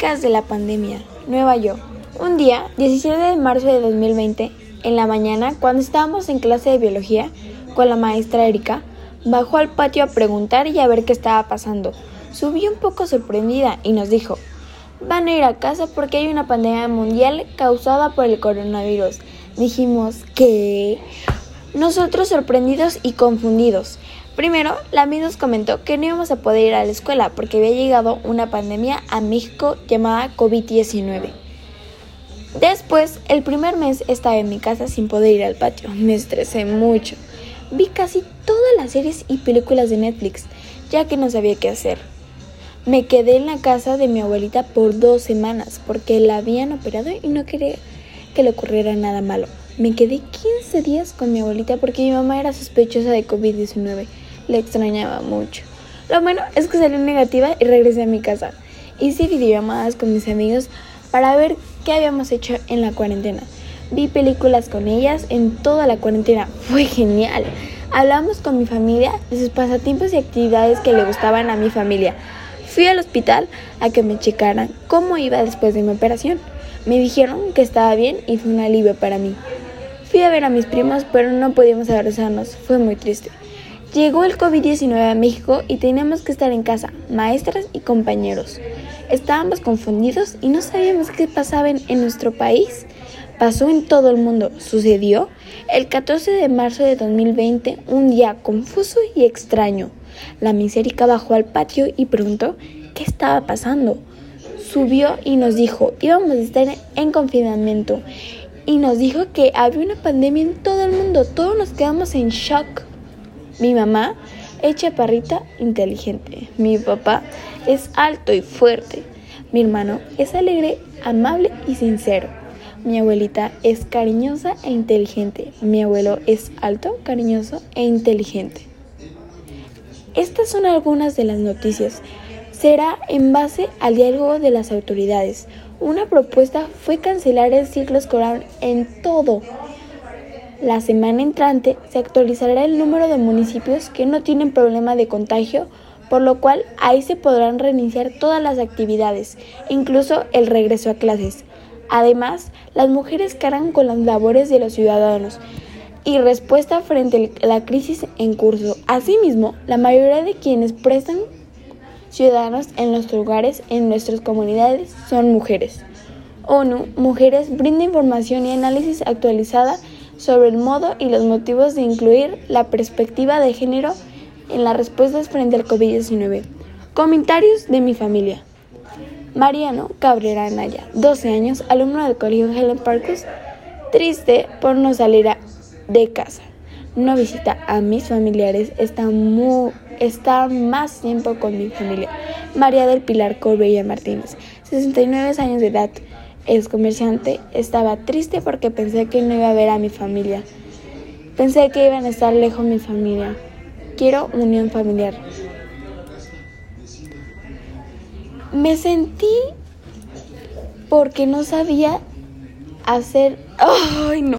De la pandemia. Nueva York. Un día, 17 de marzo de 2020, en la mañana, cuando estábamos en clase de biología con la maestra Erika, bajó al patio a preguntar y a ver qué estaba pasando. Subió un poco sorprendida y nos dijo, van a ir a casa porque hay una pandemia mundial causada por el coronavirus. Dijimos, ¿qué? Nosotros sorprendidos y confundidos. Primero, la misma nos comentó que no íbamos a poder ir a la escuela porque había llegado una pandemia a México llamada COVID-19. Después, el primer mes estaba en mi casa sin poder ir al patio. Me estresé mucho. Vi casi todas las series y películas de Netflix, ya que no sabía qué hacer. Me quedé en la casa de mi abuelita por dos semanas porque la habían operado y no quería que le ocurriera nada malo. Me quedé 15 días con mi abuelita porque mi mamá era sospechosa de COVID-19 le extrañaba mucho. Lo bueno es que salí negativa y regresé a mi casa. Hice videollamadas con mis amigos para ver qué habíamos hecho en la cuarentena. Vi películas con ellas en toda la cuarentena. Fue genial. Hablamos con mi familia de sus pasatiempos y actividades que le gustaban a mi familia. Fui al hospital a que me checaran cómo iba después de mi operación. Me dijeron que estaba bien y fue un alivio para mí. Fui a ver a mis primos, pero no podíamos abrazarnos. Fue muy triste. Llegó el COVID-19 a México y teníamos que estar en casa, maestras y compañeros. Estábamos confundidos y no sabíamos qué pasaba en, nuestro país. Pasó en todo el mundo. Sucedió el 14 de marzo de 2020, un día confuso y extraño. La misérica bajó al patio y preguntó qué estaba pasando. Subió y nos dijo, íbamos a estar en confinamiento. Y nos dijo que había una pandemia en todo el mundo. Todos nos quedamos en shock. Mi mamá es chaparrita inteligente. Mi papá es alto y fuerte. Mi hermano es alegre, amable y sincero. Mi abuelita es cariñosa e inteligente. Mi abuelo es alto, cariñoso e inteligente. Estas son algunas de las noticias. Será en base al diálogo de las autoridades. Una propuesta fue cancelar el ciclo escolar en todo la semana entrante se actualizará el número de municipios que no tienen problema de contagio, por lo cual ahí se podrán reiniciar todas las actividades, incluso el regreso a clases. Además, las mujeres cargan con las labores de los ciudadanos y respuesta frente a la crisis en curso. Asimismo, la mayoría de quienes prestan ciudadanos en los lugares en nuestras comunidades son mujeres. ONU Mujeres brinda información y análisis actualizada sobre el modo y los motivos de incluir la perspectiva de género en las respuestas frente al COVID-19. Comentarios de mi familia. Mariano Cabrera Anaya, 12 años, alumno del colegio Helen Parkus, triste por no salir de casa. No visita a mis familiares, está, muy, está más tiempo con mi familia. María del Pilar Corbella Martínez, 69 años de edad, es comerciante, estaba triste porque pensé que no iba a ver a mi familia. Pensé que iban a estar lejos mi familia. Quiero unión familiar. Me sentí porque no sabía hacer... ¡Ay, no!